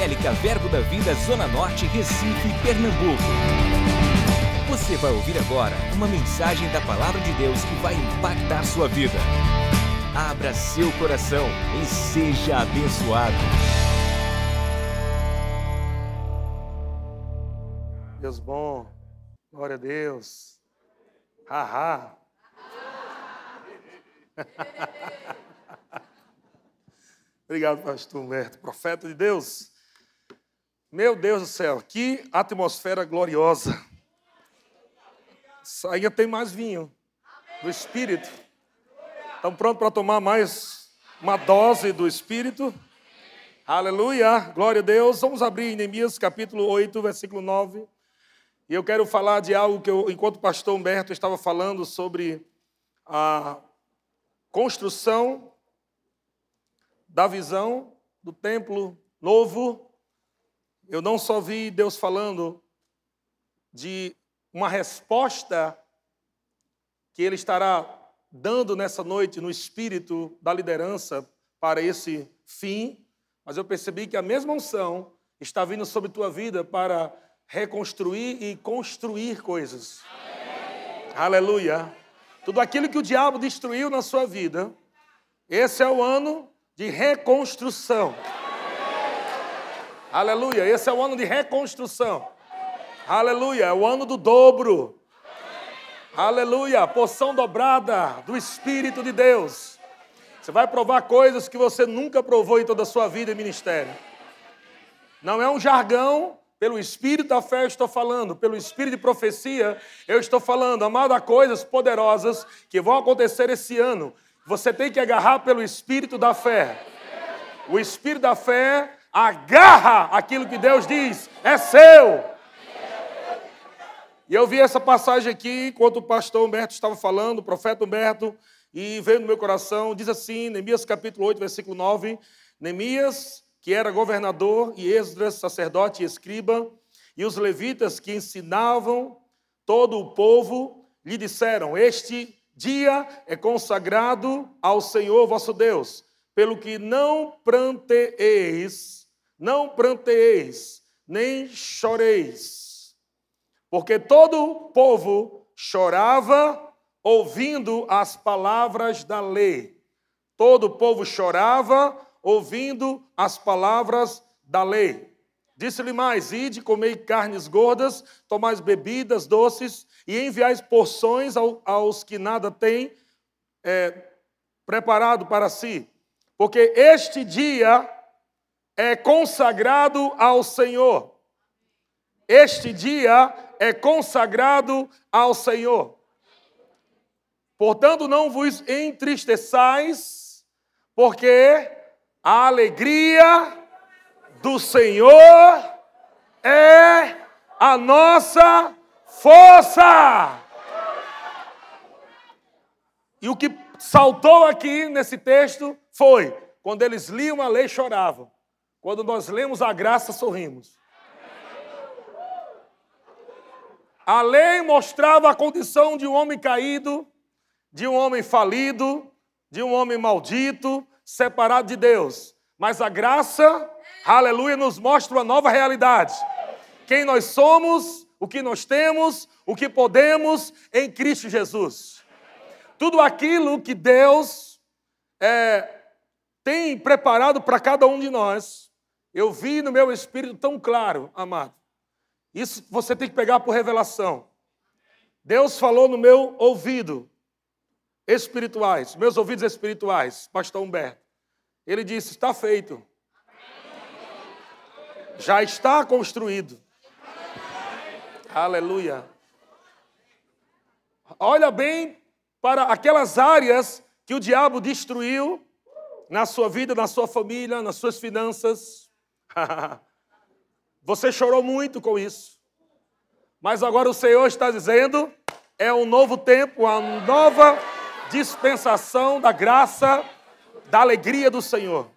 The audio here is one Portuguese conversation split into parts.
Evangélica Verbo da Vida Zona Norte, Recife, Pernambuco. Você vai ouvir agora uma mensagem da Palavra de Deus que vai impactar sua vida. Abra seu coração e seja abençoado. Deus bom, glória a Deus. Haha. Obrigado, pastor Humberto, profeta de Deus. Meu Deus do céu, que atmosfera gloriosa. Ainda tem mais vinho do Espírito. Estão prontos para tomar mais uma dose do Espírito? Aleluia, glória a Deus. Vamos abrir Neemias capítulo 8, versículo 9. E eu quero falar de algo que eu, enquanto o pastor Humberto estava falando sobre a construção da visão do templo novo, eu não só vi Deus falando de uma resposta que Ele estará dando nessa noite no espírito da liderança para esse fim, mas eu percebi que a mesma unção está vindo sobre tua vida para reconstruir e construir coisas. Amém. Aleluia. Tudo aquilo que o diabo destruiu na sua vida, esse é o ano de reconstrução. Aleluia. Esse é o ano de reconstrução. Aleluia. É o ano do dobro. Aleluia. Porção dobrada do Espírito de Deus. Você vai provar coisas que você nunca provou em toda a sua vida e ministério. Não é um jargão, pelo Espírito da fé eu estou falando, pelo Espírito de profecia eu estou falando, amado, há coisas poderosas que vão acontecer esse ano. Você tem que agarrar pelo Espírito da fé. O Espírito da fé agarra aquilo que Deus diz, é seu. E eu vi essa passagem aqui enquanto o pastor Humberto estava falando, o profeta Humberto, e veio no meu coração, diz assim, Neemias capítulo 8, versículo 9, Neemias, que era governador, e Esdras, sacerdote e escriba, e os levitas que ensinavam todo o povo, lhe disseram, este dia é consagrado ao Senhor vosso Deus, pelo que não pranteeis, não pranteeis, nem choreis, porque todo o povo chorava ouvindo as palavras da lei. Todo o povo chorava ouvindo as palavras da lei. Disse-lhe mais: Ide, comei carnes gordas, tomais bebidas doces e enviais porções aos que nada têm é, preparado para si, porque este dia é consagrado ao Senhor. Este dia é consagrado ao Senhor. Portanto, não vos entristeçais, porque a alegria do Senhor é a nossa força. E o que saltou aqui nesse texto foi: quando eles liam a lei, choravam. Quando nós lemos a graça, sorrimos. A lei mostrava a condição de um homem caído, de um homem falido, de um homem maldito, separado de Deus. Mas a graça, aleluia, nos mostra uma nova realidade. Quem nós somos, o que nós temos, o que podemos em Cristo Jesus. Tudo aquilo que Deus é, tem preparado para cada um de nós, eu vi no meu espírito tão claro, amado. Isso você tem que pegar por revelação. Deus falou no meu ouvido, espirituais, meus ouvidos espirituais, pastor Humberto. Ele disse: está feito. Já está construído. Aleluia. Olha bem para aquelas áreas que o diabo destruiu na sua vida, na sua família, nas suas finanças. Você chorou muito com isso. Mas agora o Senhor está dizendo: é um novo tempo, uma nova dispensação da graça, da alegria do Senhor.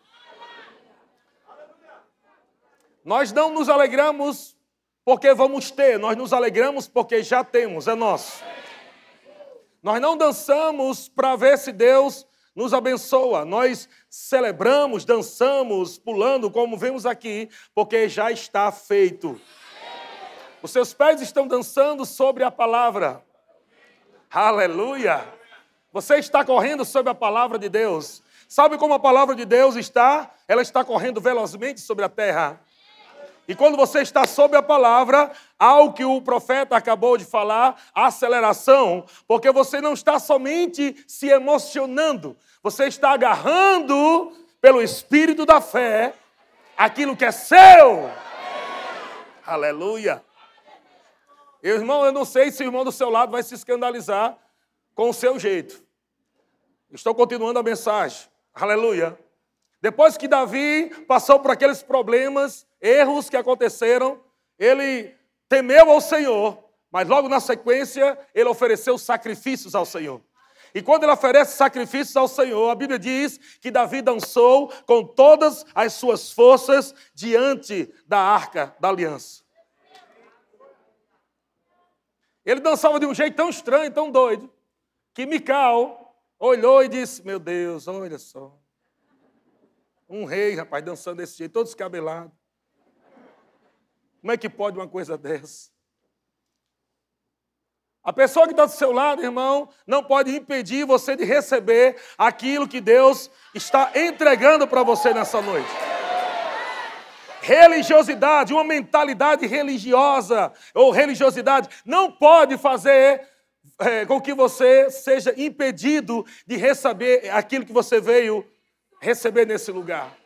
Nós não nos alegramos porque vamos ter, nós nos alegramos porque já temos, é nosso. Nós não dançamos para ver se Deus nos abençoa. Nós celebramos, dançamos, pulando, como vemos aqui, porque já está feito. Os seus pés estão dançando sobre a palavra. Aleluia! Você está correndo sobre a palavra de Deus. Sabe como a palavra de Deus está? Ela está correndo velozmente sobre a terra. E quando você está sob a palavra, ao que o profeta acabou de falar, aceleração, porque você não está somente se emocionando, você está agarrando pelo espírito da fé aquilo que é seu. Aleluia. Irmão, eu não sei se o irmão do seu lado vai se escandalizar com o seu jeito. Estou continuando a mensagem. Aleluia. Depois que Davi passou por aqueles problemas, erros que aconteceram, ele temeu ao Senhor, mas logo na sequência ele ofereceu sacrifícios ao Senhor. E quando ele oferece sacrifícios ao Senhor, a Bíblia diz que Davi dançou com todas as suas forças diante da arca da aliança. Ele dançava de um jeito tão estranho, tão doido, que Mical olhou e disse: Meu Deus, olha só. Um rei, rapaz, dançando desse jeito, todo descabelado. Como é que pode uma coisa dessa? A pessoa que está do seu lado, irmão, não pode impedir você de receber aquilo que Deus está entregando para você nessa noite religiosidade, uma mentalidade religiosa ou religiosidade não pode fazer é, com que você seja impedido de receber aquilo que você veio receber nesse lugar.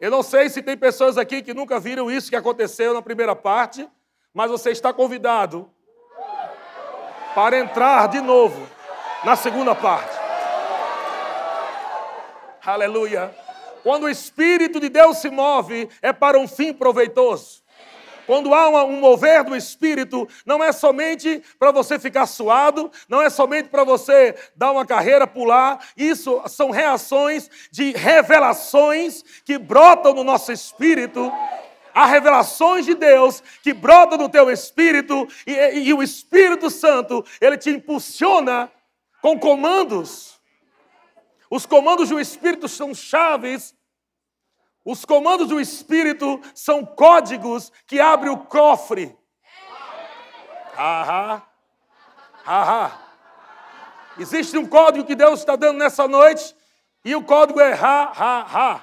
Eu não sei se tem pessoas aqui que nunca viram isso que aconteceu na primeira parte, mas você está convidado para entrar de novo na segunda parte. Aleluia. Quando o Espírito de Deus se move, é para um fim proveitoso. Quando há um mover do Espírito, não é somente para você ficar suado, não é somente para você dar uma carreira, pular. Isso são reações de revelações que brotam no nosso espírito. Há revelações de Deus que brotam no teu espírito e, e, e o Espírito Santo, ele te impulsiona com comandos os comandos do Espírito são chaves. Os comandos do Espírito são códigos que abrem o cofre. Ahá. Ahá. Existe um código que Deus está dando nessa noite, e o código é ha, ha, ha.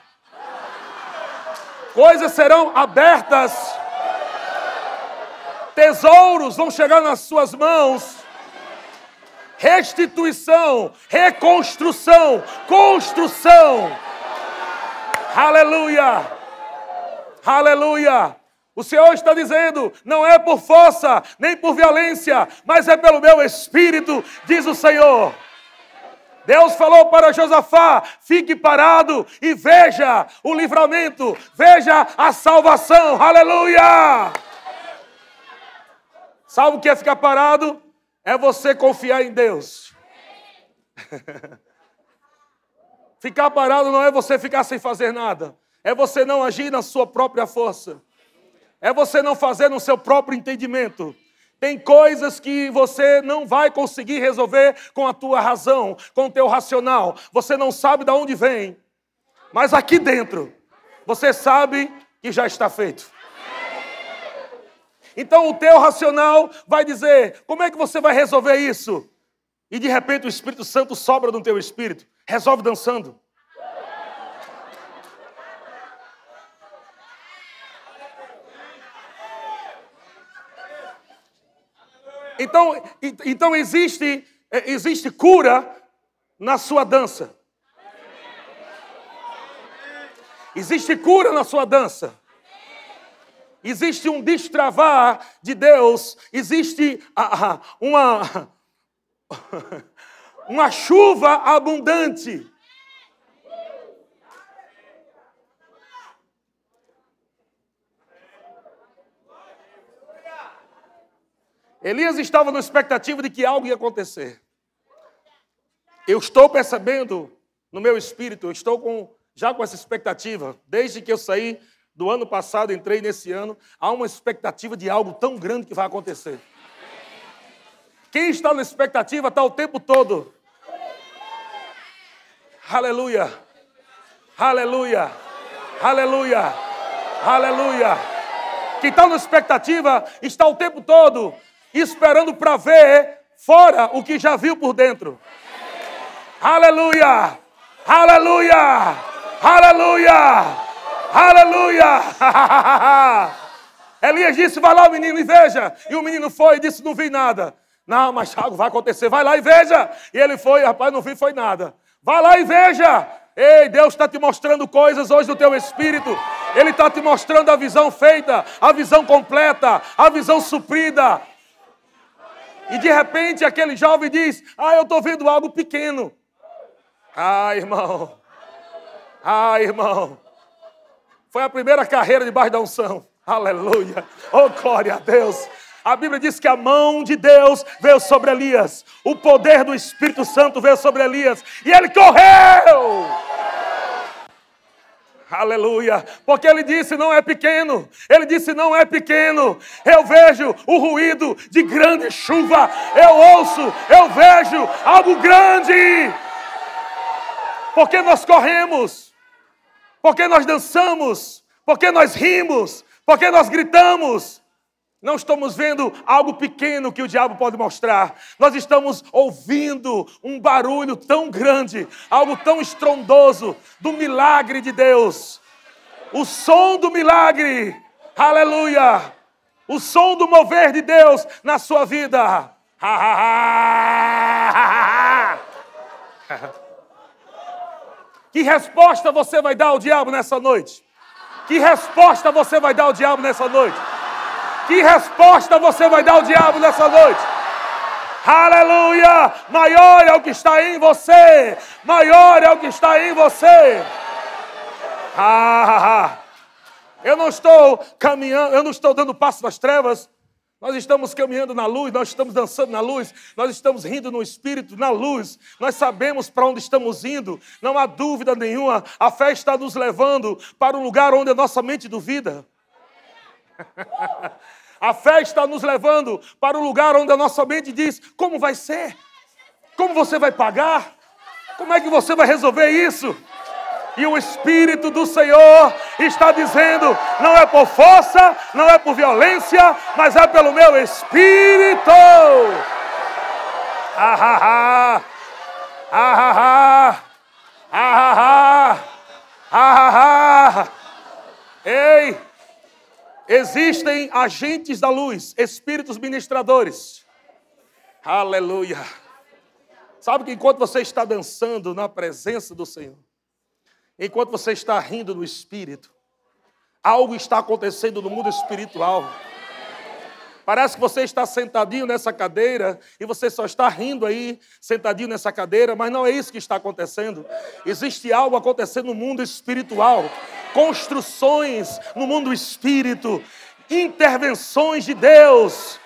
Coisas serão abertas, tesouros vão chegar nas suas mãos restituição, reconstrução, construção. Aleluia! Aleluia! O Senhor está dizendo: não é por força, nem por violência, mas é pelo meu espírito, diz o Senhor. Deus falou para Josafá: fique parado e veja o livramento, veja a salvação, aleluia! Sabe o que é ficar parado? é você confiar em Deus. ficar parado não é você ficar sem fazer nada, é você não agir na sua própria força, é você não fazer no seu próprio entendimento. Tem coisas que você não vai conseguir resolver com a tua razão, com o teu racional. Você não sabe de onde vem. Mas aqui dentro, você sabe que já está feito. Então o teu racional vai dizer: como é que você vai resolver isso? E de repente o Espírito Santo sobra no teu espírito, resolve dançando. Então, então existe, é, existe cura na sua dança. Existe cura na sua dança existe um destravar de Deus, existe uma, uma chuva abundante. Elias estava na expectativa de que algo ia acontecer. Eu estou percebendo no meu espírito, eu estou com, já com essa expectativa, desde que eu saí do ano passado, entrei nesse ano, há uma expectativa de algo tão grande que vai acontecer. Quem está na expectativa está o tempo todo. Aleluia. Aleluia. Aleluia. Aleluia. Quem está na expectativa está o tempo todo esperando para ver fora o que já viu por dentro. Aleluia! Aleluia! Aleluia! Aleluia! Elias disse: Vai lá, menino, e veja. E o menino foi e disse: Não vi nada. Não, mas algo vai acontecer. Vai lá e veja. E ele foi, rapaz, não vi, foi nada. Vai lá e veja. Ei, Deus está te mostrando coisas hoje no teu espírito. Ele está te mostrando a visão feita, a visão completa, a visão suprida. E de repente aquele jovem diz: Ah, eu estou vendo algo pequeno. Ah, irmão. Ah, irmão. Foi a primeira carreira debaixo da unção. Aleluia. Oh, glória a Deus. A Bíblia diz que a mão de Deus veio sobre Elias, o poder do Espírito Santo veio sobre Elias, e ele correu. Aleluia. Porque ele disse: não é pequeno. Ele disse: não é pequeno. Eu vejo o ruído de grande chuva. Eu ouço, eu vejo algo grande. Porque nós corremos. Porque nós dançamos. Porque nós rimos. Porque nós gritamos. Não estamos vendo algo pequeno que o diabo pode mostrar. Nós estamos ouvindo um barulho tão grande, algo tão estrondoso do milagre de Deus. O som do milagre. Aleluia! O som do mover de Deus na sua vida. Que resposta você vai dar ao diabo nessa noite? Que resposta você vai dar ao diabo nessa noite? Que resposta você vai dar ao diabo nessa noite? Aleluia! Maior é o que está em você. Maior é o que está em você. Ah, eu não estou caminhando, eu não estou dando passo nas trevas. Nós estamos caminhando na luz, nós estamos dançando na luz, nós estamos rindo no espírito, na luz. Nós sabemos para onde estamos indo, não há dúvida nenhuma. A fé está nos levando para o lugar onde a nossa mente duvida. A fé está nos levando para o lugar onde a nossa mente diz: como vai ser? Como você vai pagar? Como é que você vai resolver isso? E o Espírito do Senhor está dizendo: não é por força, não é por violência, mas é pelo meu Espírito. Ah, ah, ah. Ah, ah, ah. Ah, ah, ah. Ah, ah, Ei! Existem agentes da luz, espíritos ministradores. Aleluia. Sabe que enquanto você está dançando na presença do Senhor, enquanto você está rindo no espírito, algo está acontecendo no mundo espiritual. Parece que você está sentadinho nessa cadeira e você só está rindo aí, sentadinho nessa cadeira, mas não é isso que está acontecendo. Existe algo acontecendo no mundo espiritual construções no mundo espírito, intervenções de Deus.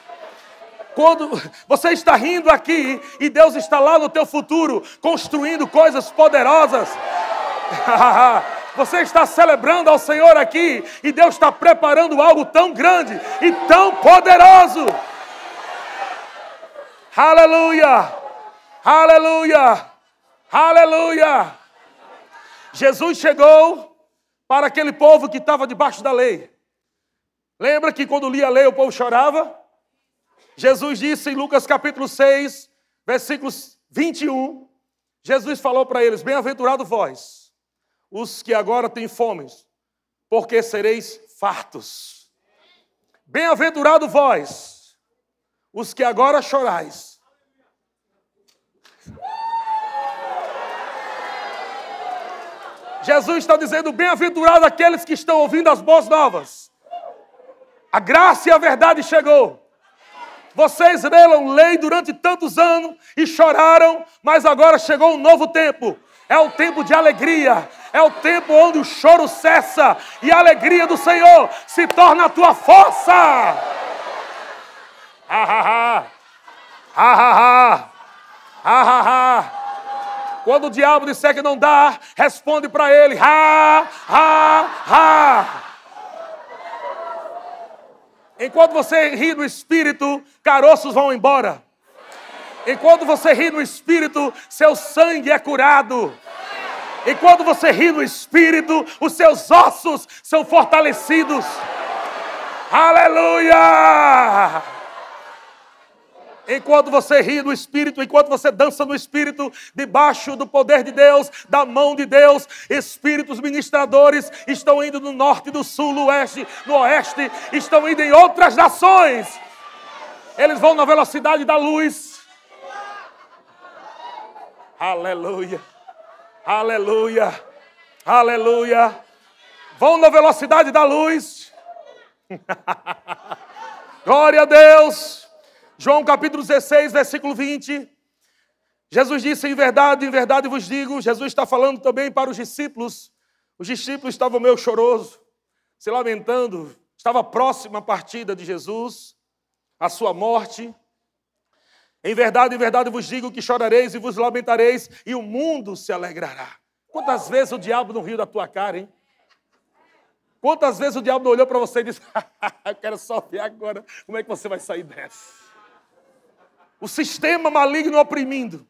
Quando você está rindo aqui e Deus está lá no teu futuro construindo coisas poderosas. Você está celebrando ao Senhor aqui e Deus está preparando algo tão grande e tão poderoso. Aleluia! Aleluia! Aleluia! Jesus chegou para aquele povo que estava debaixo da lei. Lembra que quando lia a lei o povo chorava? Jesus disse em Lucas capítulo 6, versículos 21, Jesus falou para eles: Bem-aventurado vós, os que agora têm fome, porque sereis fartos. Bem-aventurado vós, os que agora chorais, Jesus está dizendo: bem-aventurado aqueles que estão ouvindo as boas novas. A graça e a verdade chegou. Vocês leram lei durante tantos anos e choraram, mas agora chegou um novo tempo. É o tempo de alegria. É o tempo onde o choro cessa e a alegria do Senhor se torna a tua força. Ha ha ha. Ha ha ha. Ha ha ha. Quando o diabo disser que não dá, responde para ele: ha, ha, ha. Enquanto você ri no espírito, caroços vão embora. Enquanto você ri no espírito, seu sangue é curado. E quando você ri no espírito, os seus ossos são fortalecidos. Aleluia! Enquanto você ri no Espírito, enquanto você dança no Espírito, debaixo do poder de Deus, da mão de Deus, espíritos ministradores estão indo no norte, do sul, no oeste, no oeste, estão indo em outras nações. Eles vão na velocidade da luz. Aleluia, aleluia, aleluia. Vão na velocidade da luz. Glória a Deus. João capítulo 16, versículo 20. Jesus disse: Em verdade, em verdade vos digo. Jesus está falando também para os discípulos. Os discípulos estavam meio chorosos, se lamentando. Estava próxima a partida de Jesus, a sua morte. Em verdade, em verdade vos digo que chorareis e vos lamentareis, e o mundo se alegrará. Quantas vezes o diabo não riu da tua cara, hein? Quantas vezes o diabo não olhou para você e disse: Eu quero só ver agora como é que você vai sair dessa o sistema maligno oprimindo.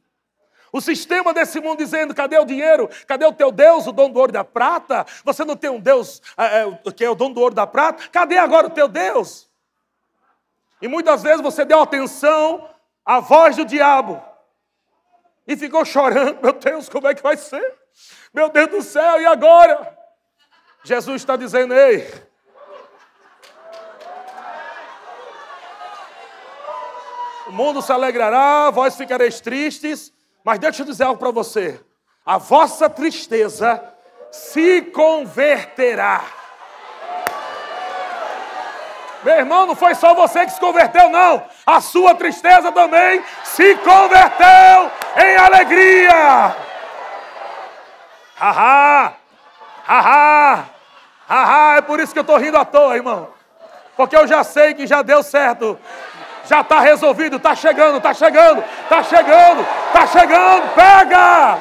O sistema desse mundo dizendo: cadê o dinheiro? Cadê o teu Deus, o dono do ouro e da prata? Você não tem um Deus é, é, que é o dono do ouro e da prata? Cadê agora o teu Deus? E muitas vezes você deu atenção à voz do diabo e ficou chorando: meu Deus, como é que vai ser? Meu Deus do céu, e agora? Jesus está dizendo: ei, mundo se alegrará, vós ficareis tristes, mas deixa eu dizer algo para você. A vossa tristeza se converterá. Meu irmão, não foi só você que se converteu, não. A sua tristeza também se converteu em alegria. Haha, haha, haha. É por isso que eu estou rindo à toa, irmão. Porque eu já sei que já deu certo. Já está resolvido, está chegando, está chegando, está chegando, está chegando, pega!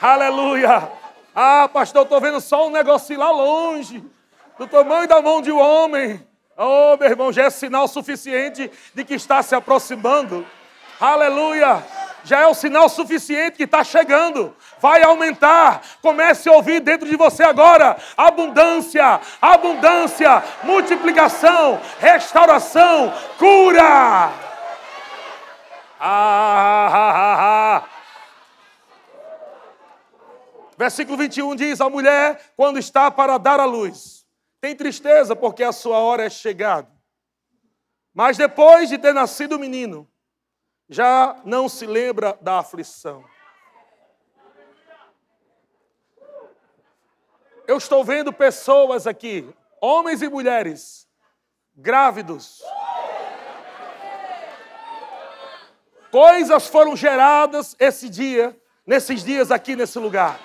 Aleluia! Ah, pastor, eu estou vendo só um negocinho lá longe, do tamanho da mão de um homem. Oh, meu irmão, já é sinal suficiente de que está se aproximando. Aleluia! já é o sinal suficiente que está chegando. Vai aumentar. Comece a ouvir dentro de você agora: abundância, abundância, multiplicação, restauração, cura. Ah, ah, ah, ah. Versículo 21 diz: A mulher, quando está para dar à luz, tem tristeza porque a sua hora é chegada. Mas depois de ter nascido o menino, já não se lembra da aflição. Eu estou vendo pessoas aqui, homens e mulheres, grávidos. Coisas foram geradas esse dia, nesses dias aqui nesse lugar.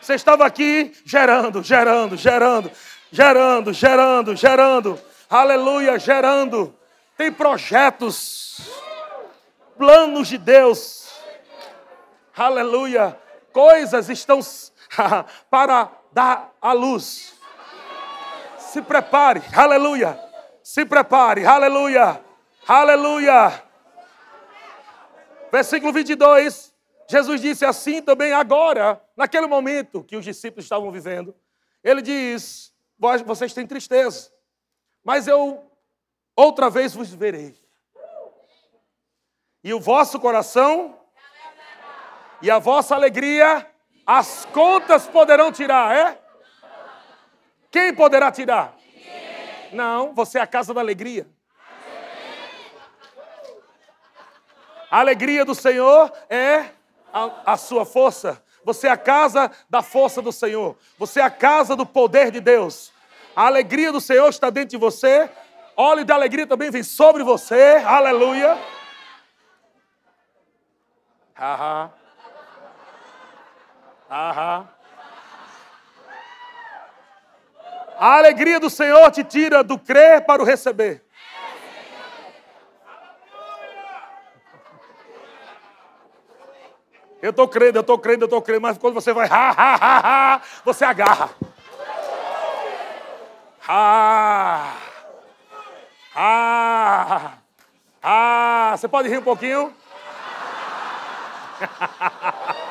Você estava aqui gerando, gerando, gerando, gerando, gerando, gerando. Aleluia, gerando. Tem projetos planos de Deus. Aleluia. Coisas estão para dar à luz. Se prepare. Aleluia. Se prepare. Aleluia. Aleluia. Versículo 22. Jesus disse assim também agora, naquele momento que os discípulos estavam vivendo. Ele diz: Vocês têm tristeza, mas eu outra vez vos verei e o vosso coração e a vossa alegria, as contas poderão tirar, é? Quem poderá tirar? Não, você é a casa da alegria. A alegria do Senhor é a, a, sua força. Você é a casa da força do Senhor. Você é a casa do poder de Deus. A alegria do Senhor está dentro de você. Óleo da alegria também vem sobre você. Aleluia. Aham. Aham. A alegria do Senhor te tira do crer para o receber. Eu estou crendo, eu estou crendo, eu estou crendo, mas quando você vai, ha, ha, ha, ha, você agarra. Ah, ah, ah, você pode rir um pouquinho?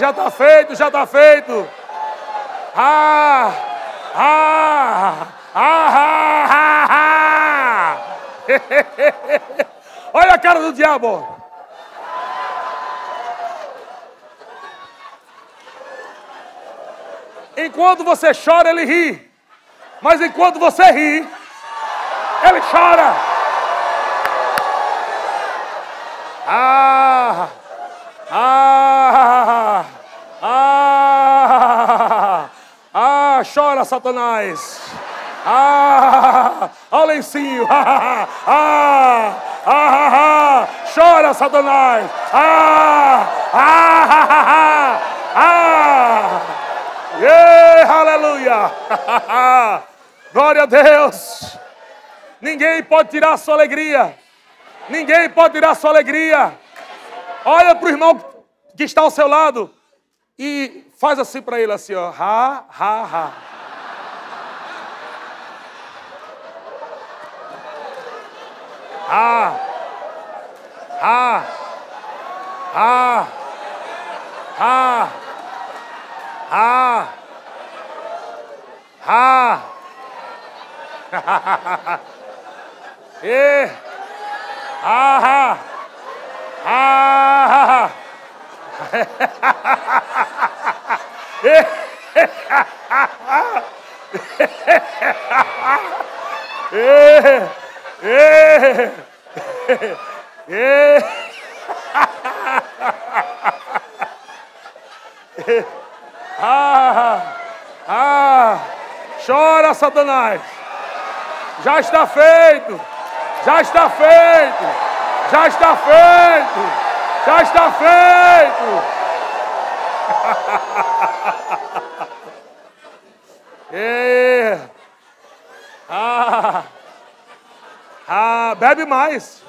já está feito, já está feito. Ah, ah, ah, ah, ah, ah. Olha a cara do diabo. Enquanto você chora, ele ri. Mas enquanto você ri, ele chora. Ah! Ah! Ah! Satanás. Ah! Olha o lencinho. Ah! Ah! Ah! ah, Chora, Satanás. Ah! Ah! Ah! ah. Aleluia! Glória a Deus! Ninguém pode tirar a sua alegria. Ninguém pode tirar a sua alegria. Olha para o irmão que está ao seu lado e faz assim para ele assim, ó. Ha, ha, ha. Ha. Ha. Ha. Ha. Ha. Ha. e. Ha. Ha. Ha. e. E. E. Ah, ah, chora, Satanás. Já está feito. Já está feito. Já está feito. Já está feito. é. Ah, bebe mais.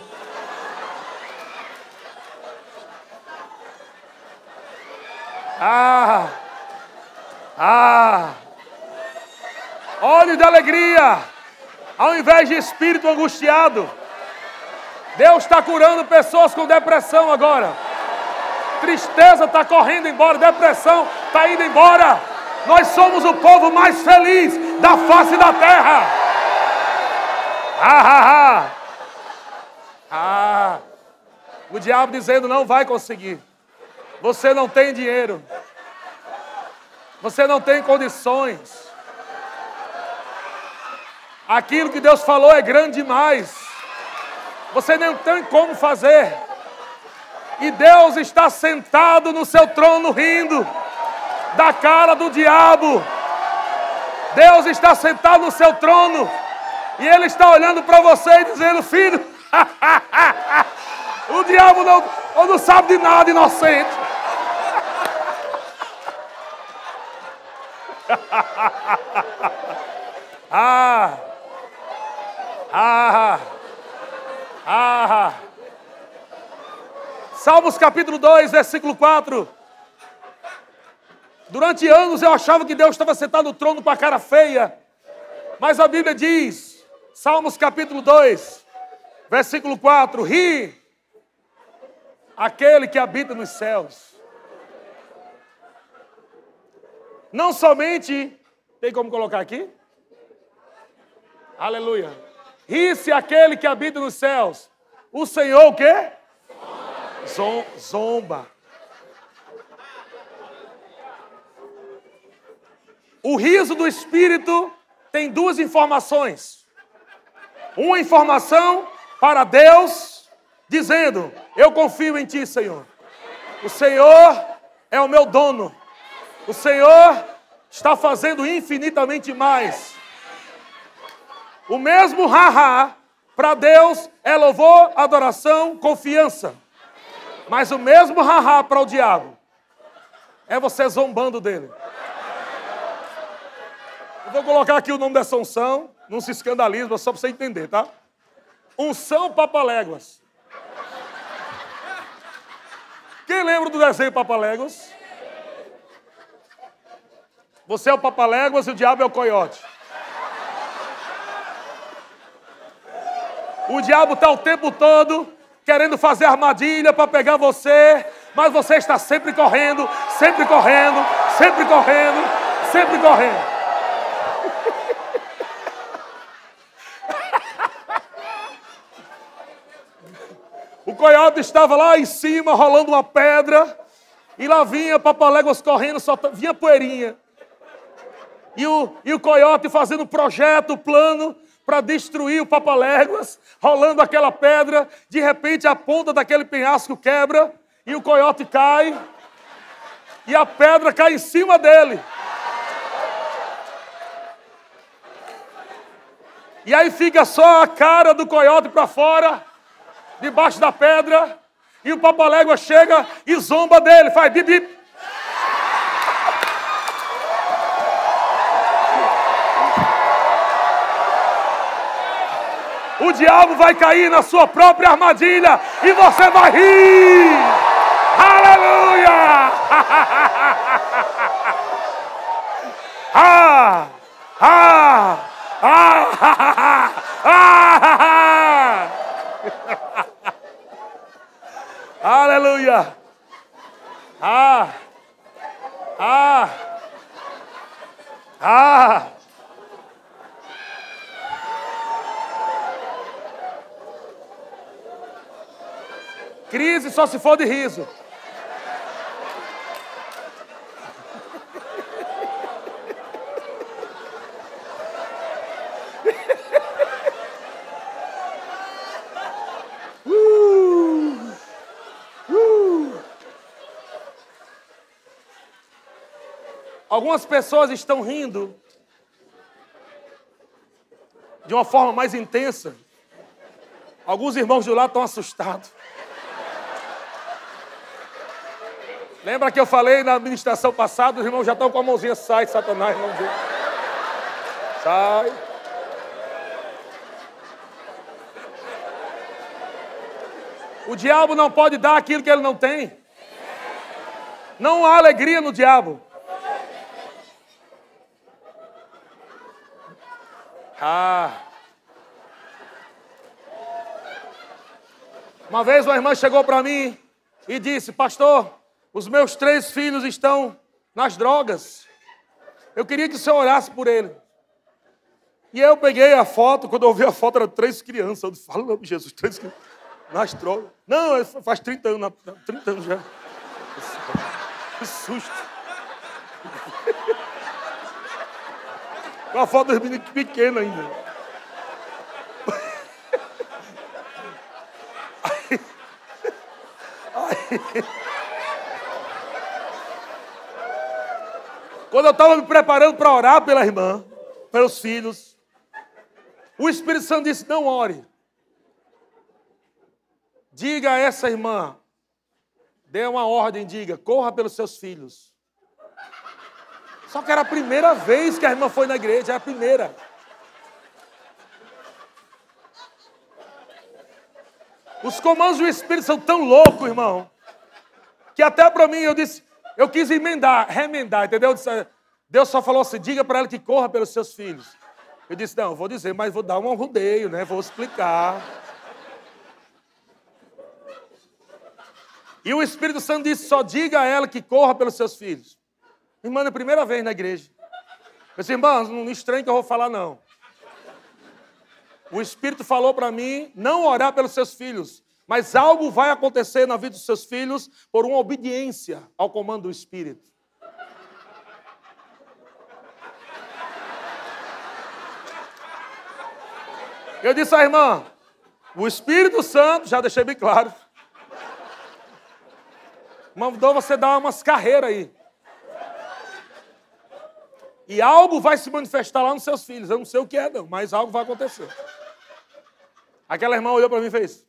Ah. Ah! Olhos de alegria, ao invés de espírito angustiado. Deus está curando pessoas com depressão agora. Tristeza está correndo embora, depressão está indo embora. Nós somos o povo mais feliz da face da terra. Ah, ah, ah. Ah. O diabo dizendo: não vai conseguir. Você não tem dinheiro. Você não tem condições. Aquilo que Deus falou é grande demais. Você não tem como fazer. E Deus está sentado no seu trono rindo da cara do diabo. Deus está sentado no seu trono e Ele está olhando para você e dizendo: Filho, o diabo não, não sabe de nada, inocente. ah! Ah! Ah! Salmos capítulo 2, versículo 4. Durante anos eu achava que Deus estava sentado no trono com a cara feia. Mas a Bíblia diz, Salmos capítulo 2, versículo 4: Ri aquele que habita nos céus. Não somente, tem como colocar aqui? Aleluia. Ri-se aquele que habita nos céus. O Senhor o quê? Zomba. Zomba. O riso do Espírito tem duas informações. Uma informação para Deus, dizendo: Eu confio em Ti, Senhor. O Senhor é o meu dono. O Senhor está fazendo infinitamente mais. O mesmo haha para Deus é louvor, adoração, confiança. Mas o mesmo haha para o diabo é você zombando dele. Eu vou colocar aqui o nome dessa unção, não se escandalize, mas só para você entender, tá? Unção Papaléguas. Quem lembra do desenho Papaléguas? Você é o papaléguas e o diabo é o coiote. O diabo está o tempo todo querendo fazer armadilha para pegar você, mas você está sempre correndo, sempre correndo, sempre correndo, sempre correndo. Coiote estava lá em cima, rolando uma pedra, e lá vinha Papaléguas correndo, só vinha poeirinha. E o, e o coiote fazendo projeto, plano para destruir o Papaléguas, rolando aquela pedra. De repente, a ponta daquele penhasco quebra e o coiote cai. E a pedra cai em cima dele. E aí fica só a cara do coiote para fora, debaixo da pedra. E o papalégua chega e zomba dele, faz bip bip. O diabo vai cair na sua própria armadilha e você vai rir. Aleluia! ah! Ah! Ah! Ah! Aleluia! Ah! Ah! Ah! Crise só se for de riso. Algumas pessoas estão rindo de uma forma mais intensa. Alguns irmãos de lá estão assustados. Lembra que eu falei na administração passada, os irmãos já estão com a mãozinha, sai, Satanás, irmãozinho. Sai. O diabo não pode dar aquilo que ele não tem. Não há alegria no diabo. Ah. Uma vez uma irmã chegou para mim e disse: Pastor, os meus três filhos estão nas drogas. Eu queria que o senhor orasse por ele. E eu peguei a foto, quando eu vi a foto, eram três crianças. Eu fala Jesus, três crianças nas drogas. Não, faz 30 anos, 30 anos já. Que susto. Com a foto dos meninos pequenos ainda. Aí, aí, quando eu estava me preparando para orar pela irmã, pelos filhos, o Espírito Santo disse: Não ore. Diga a essa irmã, dê uma ordem, diga, corra pelos seus filhos. Só que era a primeira vez que a irmã foi na igreja, era a primeira. Os comandos do Espírito são tão loucos, irmão, que até para mim eu disse, eu quis emendar, remendar, entendeu? Deus só falou assim: diga para ela que corra pelos seus filhos. Eu disse: não, vou dizer, mas vou dar um rodeio, né? Vou explicar. E o Espírito Santo disse: só diga a ela que corra pelos seus filhos. Irmã, é a primeira vez na igreja. Eu disse, irmã, não estranho que eu vou falar, não. O Espírito falou para mim não orar pelos seus filhos, mas algo vai acontecer na vida dos seus filhos por uma obediência ao comando do Espírito. Eu disse à irmã, o Espírito Santo, já deixei bem claro, mandou você dar umas carreiras aí. E algo vai se manifestar lá nos seus filhos. Eu não sei o que é, não, mas algo vai acontecer. Aquela irmã olhou para mim e fez.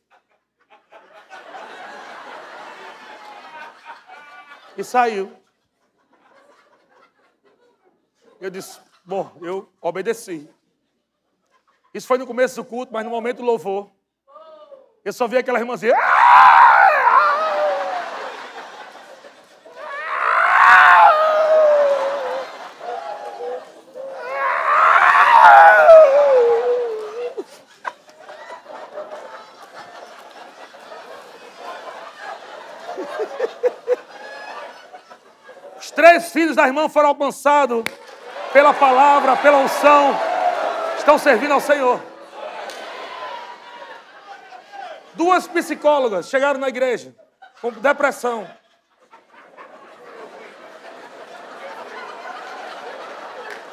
E saiu. Eu disse, bom, eu obedeci. Isso foi no começo do culto, mas no momento louvor, eu só vi aquela irmãzinha. Ah! três filhos da irmã foram alcançados pela palavra, pela unção. Estão servindo ao Senhor. Duas psicólogas chegaram na igreja com depressão.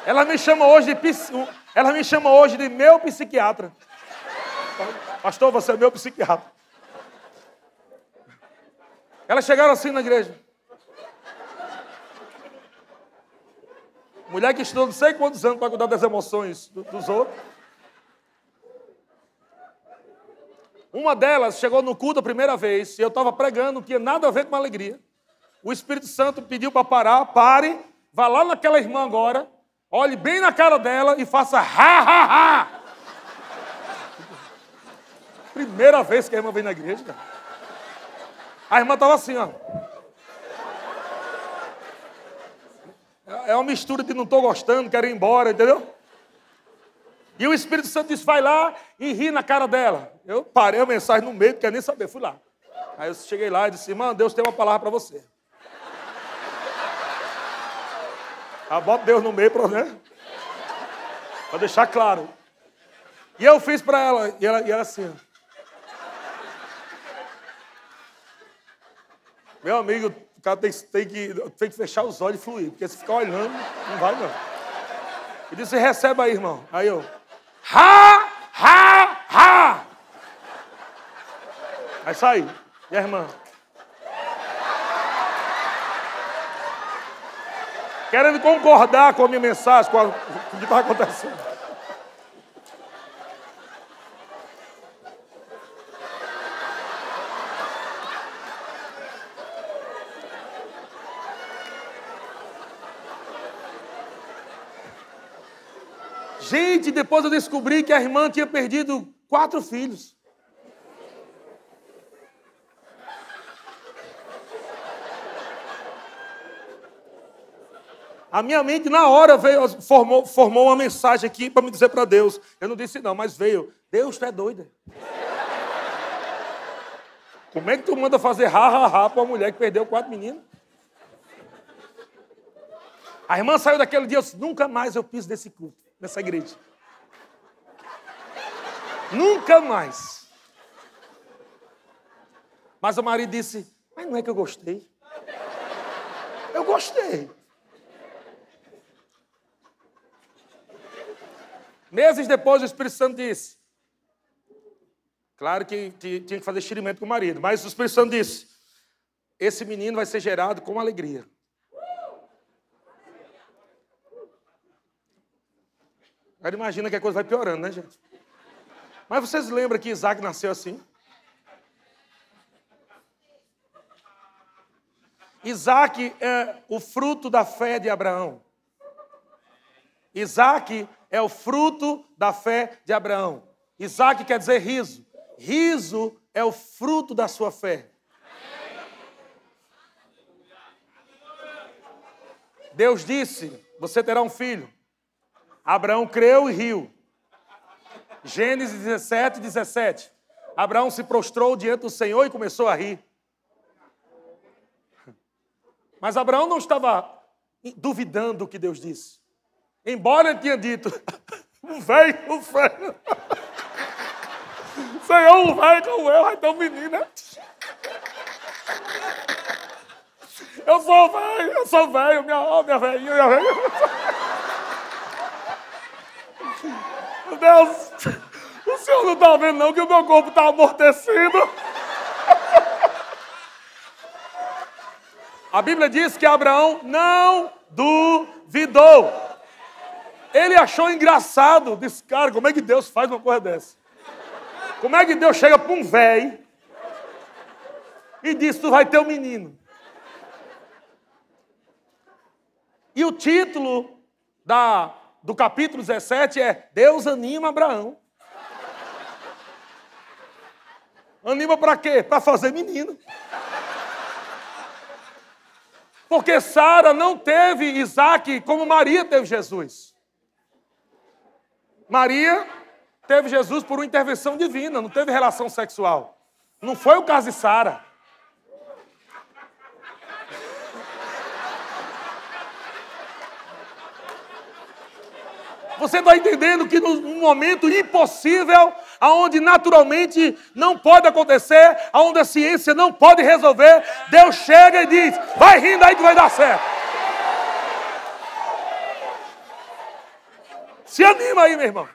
Ela me chama hoje de ela me chama hoje de meu psiquiatra. Pastor, você é meu psiquiatra. Elas chegaram assim na igreja. Mulher que estudou não sei quantos anos para cuidar das emoções dos outros. Uma delas chegou no culto a primeira vez e eu estava pregando, não tinha nada a ver com alegria. O Espírito Santo pediu para parar, pare, vá lá naquela irmã agora, olhe bem na cara dela e faça ha, ha, ha. Primeira vez que a irmã vem na igreja, cara. A irmã estava assim, ó. É uma mistura de não estou gostando, quero ir embora, entendeu? E o Espírito Santo disse: vai lá e ri na cara dela. Eu parei a mensagem no meio, não quer nem saber, fui lá. Aí eu cheguei lá e disse: irmã, Deus tem uma palavra para você. Ah, bota Deus no meio né? Para deixar claro. E eu fiz para ela, e ela, e ela assim. Meu amigo, o cara tem, tem, que, tem que fechar os olhos e fluir, porque se ficar olhando, não vai não. E disse, recebe aí, irmão. Aí eu, ha, ha, ha. Aí saí. E a irmã? Querendo concordar com a minha mensagem, com, a, com o que está acontecendo. Gente, depois eu descobri que a irmã tinha perdido quatro filhos. A minha mente, na hora, veio, formou, formou uma mensagem aqui para me dizer para Deus. Eu não disse não, mas veio. Deus, tu é doida. Como é que tu manda fazer ha, ha, ha para uma mulher que perdeu quatro meninos? A irmã saiu daquele dia e disse, nunca mais eu piso desse culto nessa igreja. Nunca mais. Mas o marido disse: Mas não é que eu gostei. Eu gostei. Meses depois, o Espírito Santo disse: Claro que tinha que fazer xirimento com o marido, mas o Espírito Santo disse: Esse menino vai ser gerado com alegria. Agora imagina que a coisa vai piorando, né, gente? Mas vocês lembram que Isaac nasceu assim? Isaac é o fruto da fé de Abraão. Isaac é o fruto da fé de Abraão. Isaac quer dizer riso. Riso é o fruto da sua fé. Deus disse: Você terá um filho. Abraão creu e riu. Gênesis 17, 17. Abraão se prostrou diante do Senhor e começou a rir. Mas Abraão não estava duvidando do que Deus disse. Embora ele tinha dito, um velho, um velho. Senhor, um velho como eu, menino, né? Eu sou velho, eu sou velho, minha, minha velhinha, minha velhinha. Deus, o senhor não está vendo não que o meu corpo está amortecido? A Bíblia diz que Abraão não duvidou. Ele achou engraçado, disse, cara, como é que Deus faz uma coisa dessa? Como é que Deus chega para um velho e diz, tu vai ter um menino? E o título da do capítulo 17 é Deus anima Abraão. Anima para quê? Para fazer menino. Porque Sara não teve Isaac como Maria teve Jesus. Maria teve Jesus por uma intervenção divina, não teve relação sexual. Não foi o caso de Sara. Você está entendendo que num momento impossível, aonde naturalmente não pode acontecer, aonde a ciência não pode resolver, Deus chega e diz: vai rindo aí que vai dar certo. Se anima aí, meu irmão.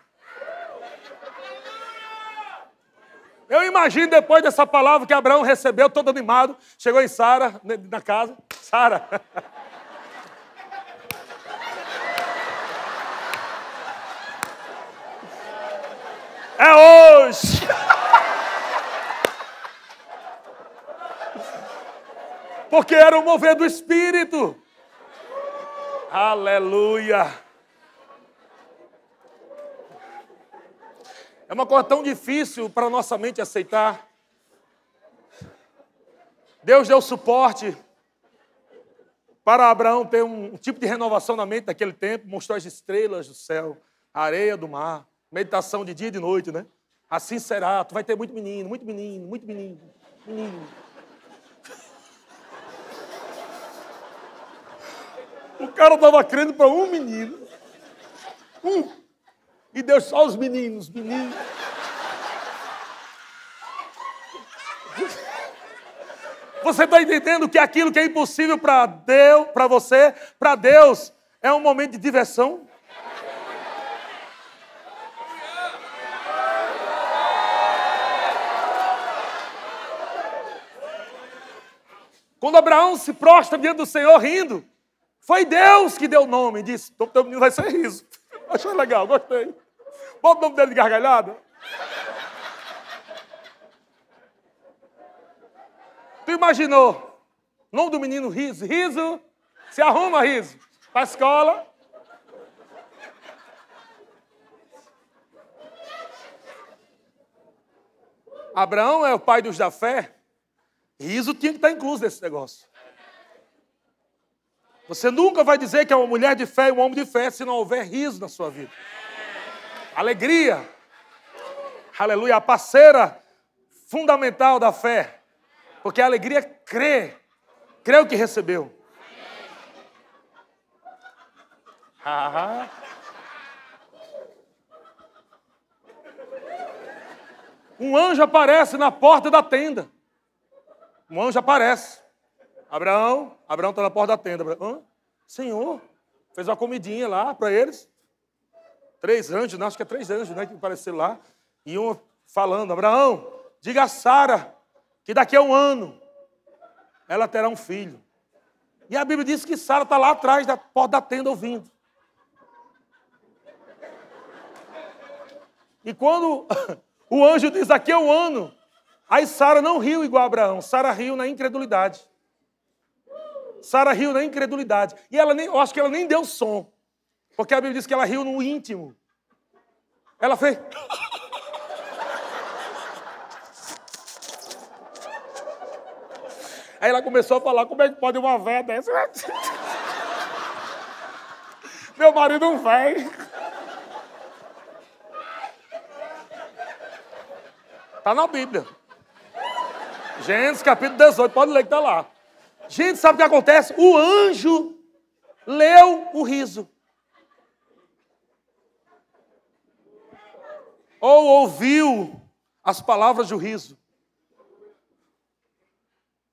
Eu imagino depois dessa palavra que Abraão recebeu, todo animado, chegou em Sara, na casa. Sara. É hoje. Porque era o mover do Espírito. Aleluia. É uma coisa tão difícil para nossa mente aceitar. Deus deu suporte para Abraão ter um tipo de renovação na mente naquele tempo, mostrou as estrelas do céu, a areia do mar. Meditação de dia e de noite, né? Assim será. Tu vai ter muito menino, muito menino, muito menino, menino. O cara estava crendo para um menino. Um. E Deus só os meninos, meninos. Você está entendendo que aquilo que é impossível para Deus, para você, para Deus, é um momento de diversão? Quando Abraão se prostra diante do Senhor rindo, foi Deus que deu o nome e disse: o teu menino vai ser riso. Achei legal, gostei. Bota o nome dele de gargalhada. Tu imaginou? Nome do menino riso, riso, se arruma riso. Para a escola. Abraão é o pai dos da fé. Riso tinha que estar incluso nesse negócio. Você nunca vai dizer que é uma mulher de fé e um homem de fé se não houver riso na sua vida. Alegria. Aleluia. A parceira fundamental da fé. Porque a alegria crê. Crê o que recebeu. Um anjo aparece na porta da tenda. Um anjo aparece. Abraão, Abraão está na porta da tenda. Abraão, Senhor, fez uma comidinha lá para eles. Três anjos, não, acho que é três anjos, né, que apareceram lá. E um falando, Abraão, diga a Sara que daqui a um ano ela terá um filho. E a Bíblia diz que Sara está lá atrás da porta da tenda ouvindo. E quando o anjo diz daqui a um ano, Aí Sara não riu igual Abraão, Sara riu na incredulidade. Sara riu na incredulidade. E ela nem, eu acho que ela nem deu som. Porque a Bíblia diz que ela riu no íntimo. Ela fez. Aí ela começou a falar: como é que pode uma véia dessa? Meu marido um velho. Está na Bíblia. Gênesis capítulo 18, pode ler que está lá. Gente, sabe o que acontece? O anjo leu o riso. Ou ouviu as palavras do riso.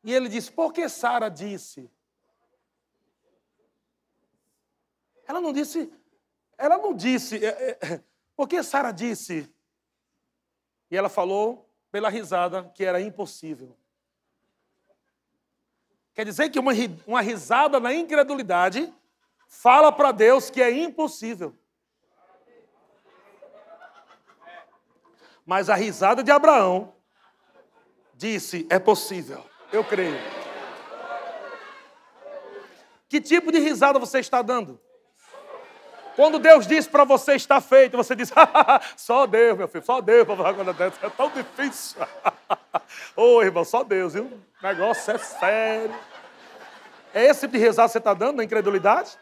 E ele disse: Por que Sara disse? Ela não disse, ela não disse, é, é, por que Sara disse? E ela falou pela risada que era impossível. Quer dizer que uma, uma risada na incredulidade fala para Deus que é impossível. Mas a risada de Abraão disse: é possível, eu creio. Que tipo de risada você está dando? Quando Deus diz para você está feito, você diz, só Deus, meu filho, só Deus para falar coisa dessa. É tão difícil. Ô, oh, irmão, só Deus, viu? O negócio é sério. É esse tipo de risada que você está dando na incredulidade?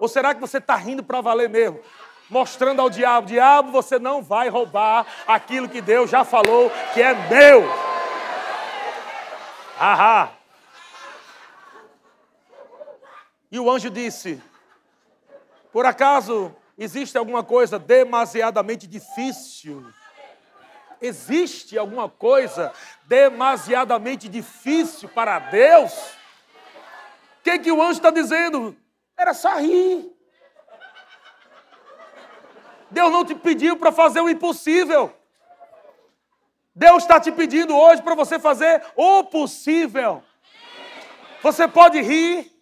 Ou será que você está rindo para valer mesmo? Mostrando ao diabo, diabo, você não vai roubar aquilo que Deus já falou que é meu. Ahá. E o anjo disse: por acaso Existe alguma coisa demasiadamente difícil? Existe alguma coisa demasiadamente difícil para Deus? O que, que o anjo está dizendo? Era só rir. Deus não te pediu para fazer o impossível. Deus está te pedindo hoje para você fazer o possível. Você pode rir.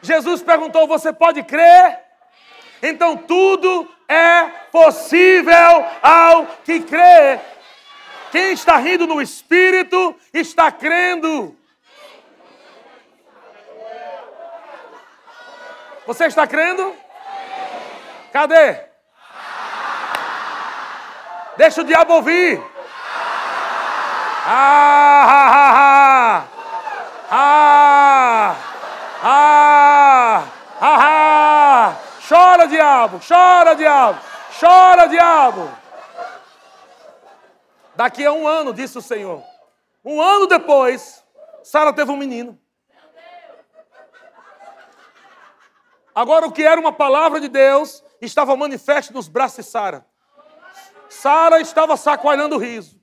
Jesus perguntou: Você pode crer? Então tudo é possível ao que crê. Quem está rindo no espírito está crendo. Você está crendo? Cadê? Deixa o diabo ouvir. Ah, ah, ah, ah, ah, chora diabo, chora diabo, chora diabo. Daqui a um ano, disse o Senhor. Um ano depois, Sara teve um menino. Agora, o que era uma palavra de Deus estava manifesto nos braços de Sara. Sara estava sacoalhando o riso,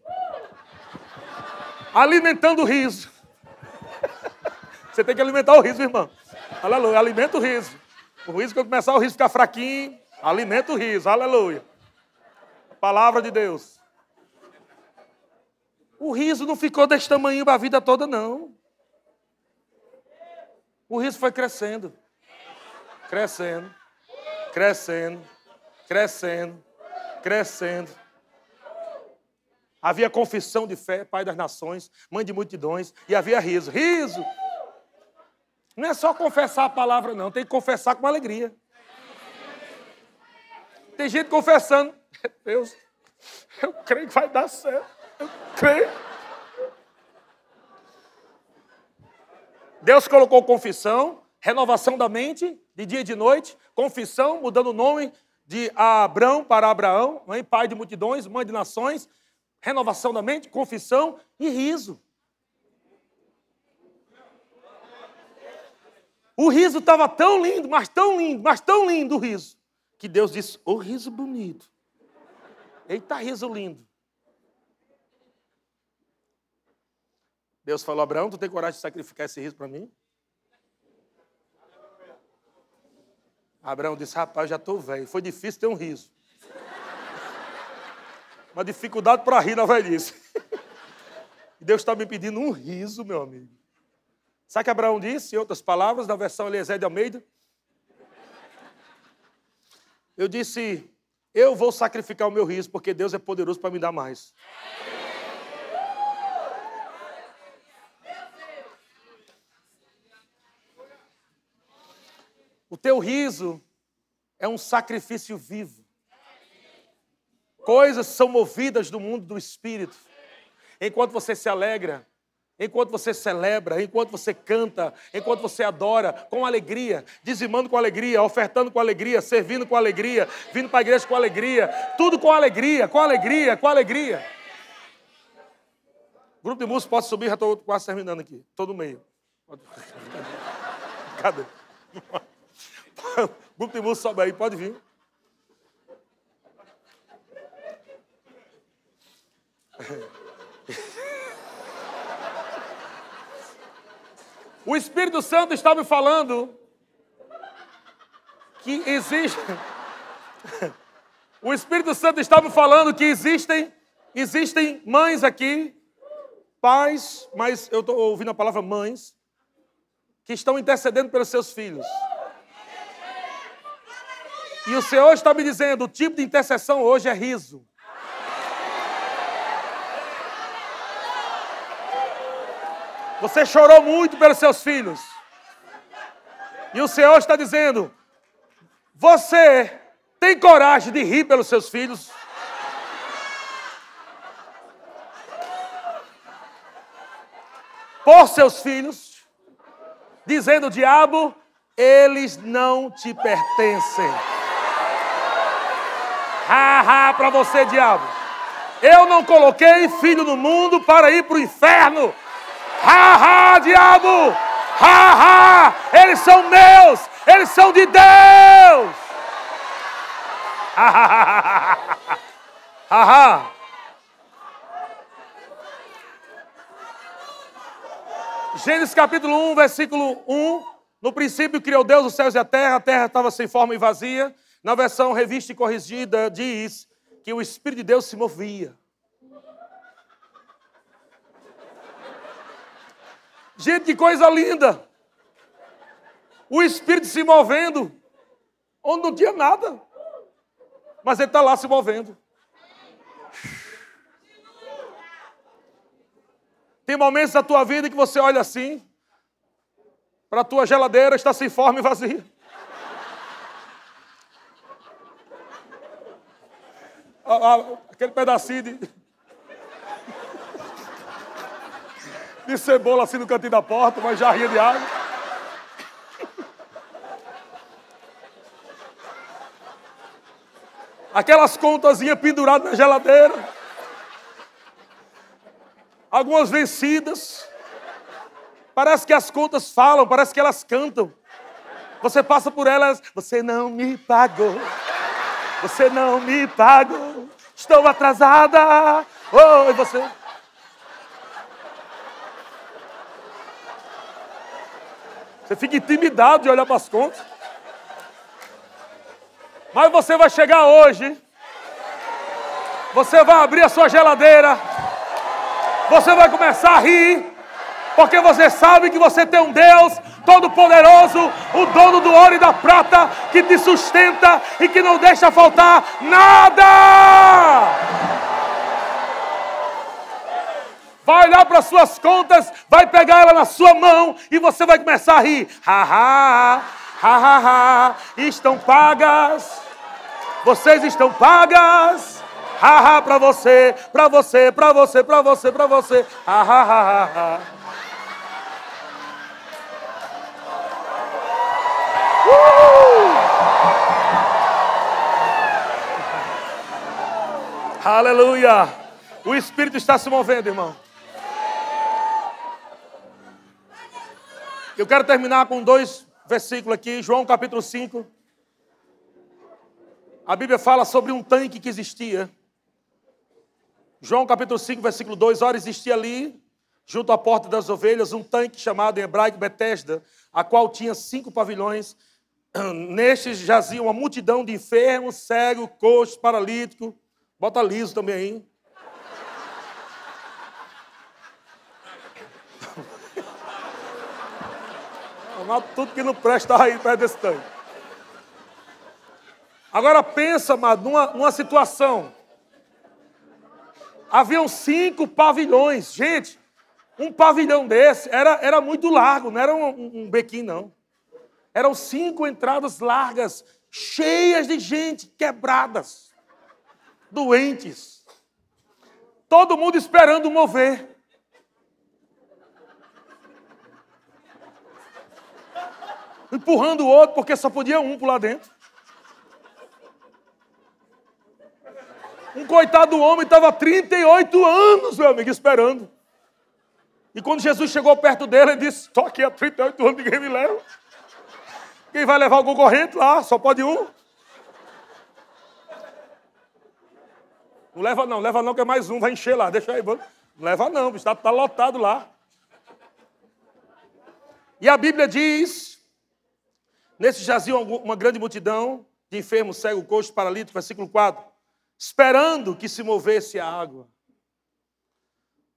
alimentando o riso. Você tem que alimentar o riso, irmão. Aleluia, alimenta o riso. O riso, quando começar o riso ficar fraquinho, alimenta o riso, aleluia. Palavra de Deus. O riso não ficou desse tamanho a vida toda, não. O riso foi crescendo, crescendo, crescendo, crescendo, crescendo. Havia confissão de fé, Pai das nações, Mãe de multidões, e havia riso. Riso! Não é só confessar a palavra, não, tem que confessar com alegria. Tem gente confessando, Deus, eu creio que vai dar certo. Eu creio. Deus colocou confissão, renovação da mente, de dia e de noite, confissão, mudando o nome de Abrão para Abraão, mãe, pai de multidões, mãe de nações, renovação da mente, confissão e riso. O riso estava tão lindo, mas tão lindo, mas tão lindo o riso, que Deus disse: Ô oh, riso bonito. Eita, riso lindo. Deus falou: Abraão, tu tem coragem de sacrificar esse riso para mim? Abraão disse: Rapaz, já estou velho. Foi difícil ter um riso. Uma dificuldade para rir na velhice. Deus está me pedindo um riso, meu amigo. Sabe o que Abraão disse, em outras palavras, na versão Eliezer de Almeida? Eu disse: Eu vou sacrificar o meu riso, porque Deus é poderoso para me dar mais. O teu riso é um sacrifício vivo. Coisas são movidas do mundo do espírito. Enquanto você se alegra, enquanto você celebra, enquanto você canta, enquanto você adora com alegria, dizimando com alegria, ofertando com alegria, servindo com alegria, vindo para a igreja com alegria, tudo com alegria, com alegria, com alegria. grupo de música pode subir, já estou quase terminando aqui, no meio. Cadê? grupo de música sobe aí, pode vir. O Espírito Santo está me falando que existe. O Espírito Santo está me falando que existem, existem mães aqui, pais, mas eu estou ouvindo a palavra mães, que estão intercedendo pelos seus filhos. E o Senhor está me dizendo: o tipo de intercessão hoje é riso. Você chorou muito pelos seus filhos. E o Senhor está dizendo: Você tem coragem de rir pelos seus filhos? Por seus filhos, dizendo: Diabo, eles não te pertencem. Ha, ha, para você, diabo. Eu não coloquei filho no mundo para ir para o inferno. Ha, ha, diabo! Ha, ha! Eles são meus! Eles são de Deus! Haha. Gênesis capítulo 1, versículo 1. No princípio criou Deus os céus e a terra, a terra estava sem forma e vazia. Na versão revista e corrigida diz que o Espírito de Deus se movia. Gente, que coisa linda! O Espírito se movendo, onde não tinha nada, mas ele está lá se movendo. Tem momentos da tua vida que você olha assim, para a tua geladeira está sem forma e vazia. Aquele pedacinho de, de cebola assim no cantinho da porta, uma jarrinha de água. Aquelas contazinhas penduradas na geladeira. Algumas vencidas. Parece que as contas falam, parece que elas cantam. Você passa por elas, você não me pagou. Você não me pagou. Estou atrasada. Oi, você. Você fica intimidado de olhar para as contas. Mas você vai chegar hoje. Você vai abrir a sua geladeira. Você vai começar a rir porque você sabe que você tem um Deus Todo-Poderoso, o dono do ouro e da prata, que te sustenta e que não deixa faltar nada. Vai olhar para suas contas, vai pegar ela na sua mão e você vai começar a rir. Ha ha ha ha ha, estão pagas. Vocês estão pagas. Ha ha para você, para você, para você, para você, para você. Ha ha ha ha. Aleluia! O Espírito está se movendo, irmão. Eu quero terminar com dois versículos aqui, João capítulo 5. A Bíblia fala sobre um tanque que existia. João capítulo 5, versículo 2. Ora, existia ali, junto à porta das ovelhas, um tanque chamado em hebraico Betesda, a qual tinha cinco pavilhões. Nestes jazia uma multidão de enfermos, cegos, coxos, paralíticos Bota liso também aí. Tudo que não presta aí perto desse tanque. Agora pensa, amado, numa, numa situação. Haviam cinco pavilhões. Gente, um pavilhão desse era, era muito largo, não era um, um não. Eram cinco entradas largas, cheias de gente, quebradas doentes. Todo mundo esperando mover. Empurrando o outro, porque só podia um lá dentro. Um coitado do homem estava 38 anos, meu amigo, esperando. E quando Jesus chegou perto dele, ele disse: Estou aqui há 38 anos, ninguém me leva. Quem vai levar o concorrente lá? Só pode um. Não leva não, leva não, que é mais um, vai encher lá, deixa aí. Não leva não, está tá lotado lá. E a Bíblia diz, nesse jazia uma grande multidão de enfermos, cego, coxo, paralítico, versículo 4, esperando que se movesse a água.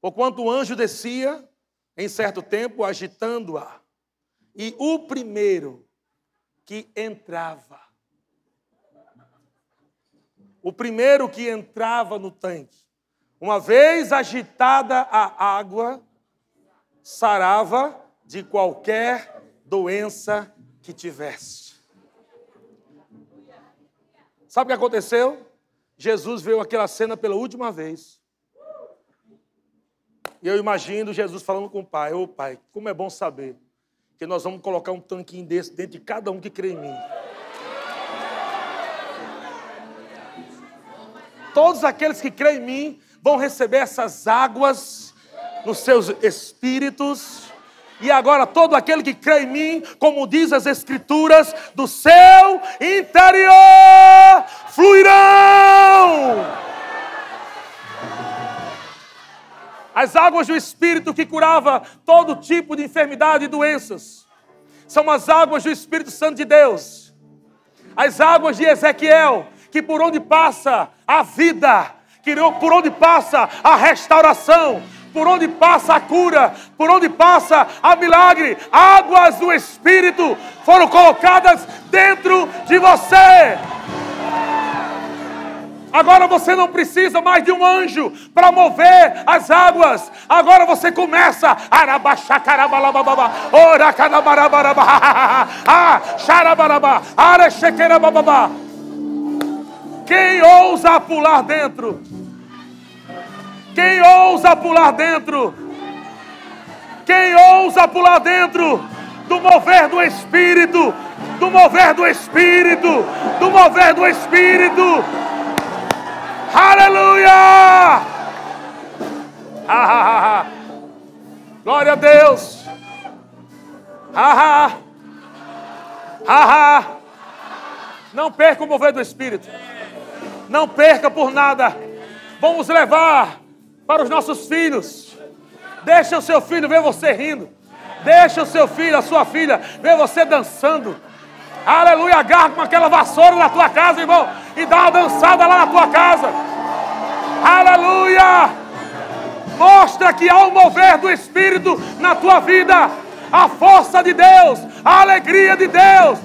Porquanto o anjo descia, em certo tempo, agitando-a. E o primeiro que entrava o primeiro que entrava no tanque, uma vez agitada a água, sarava de qualquer doença que tivesse. Sabe o que aconteceu? Jesus viu aquela cena pela última vez. E eu imagino Jesus falando com o pai: Ô oh, pai, como é bom saber que nós vamos colocar um tanquinho desse dentro de cada um que crê em mim. todos aqueles que creem em mim vão receber essas águas nos seus espíritos, E agora todo aquele que crê em mim, como diz as Escrituras, do seu interior fluirão. As águas do Espírito que curava todo tipo de enfermidade e doenças. São as águas do Espírito Santo de Deus. As águas de Ezequiel, que por onde passa a vida, que por onde passa a restauração, por onde passa a cura, por onde passa a milagre, águas do Espírito foram colocadas dentro de você. Agora você não precisa mais de um anjo para mover as águas. Agora você começa. Quem ousa pular dentro? Quem ousa pular dentro? Quem ousa pular dentro do mover do Espírito? Do mover do Espírito? Do mover do Espírito? Aleluia! Glória a Deus! Não perca o mover do Espírito. Não perca por nada. Vamos levar para os nossos filhos. Deixa o seu filho ver você rindo. Deixa o seu filho, a sua filha, ver você dançando. Aleluia, agarra com aquela vassoura na tua casa, irmão, e dá uma dançada lá na tua casa. Aleluia! Mostra que há um mover do Espírito na tua vida, a força de Deus, a alegria de Deus.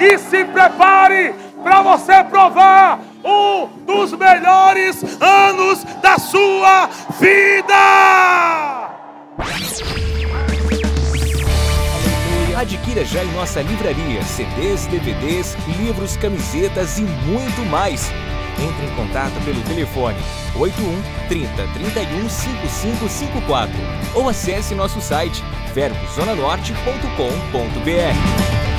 E se prepare para você provar um dos melhores anos da sua vida. Adquira já em nossa livraria CDs, DVDs, livros, camisetas e muito mais. Entre em contato pelo telefone 81 30 31 5554 ou acesse nosso site verbozonanorte.com.br.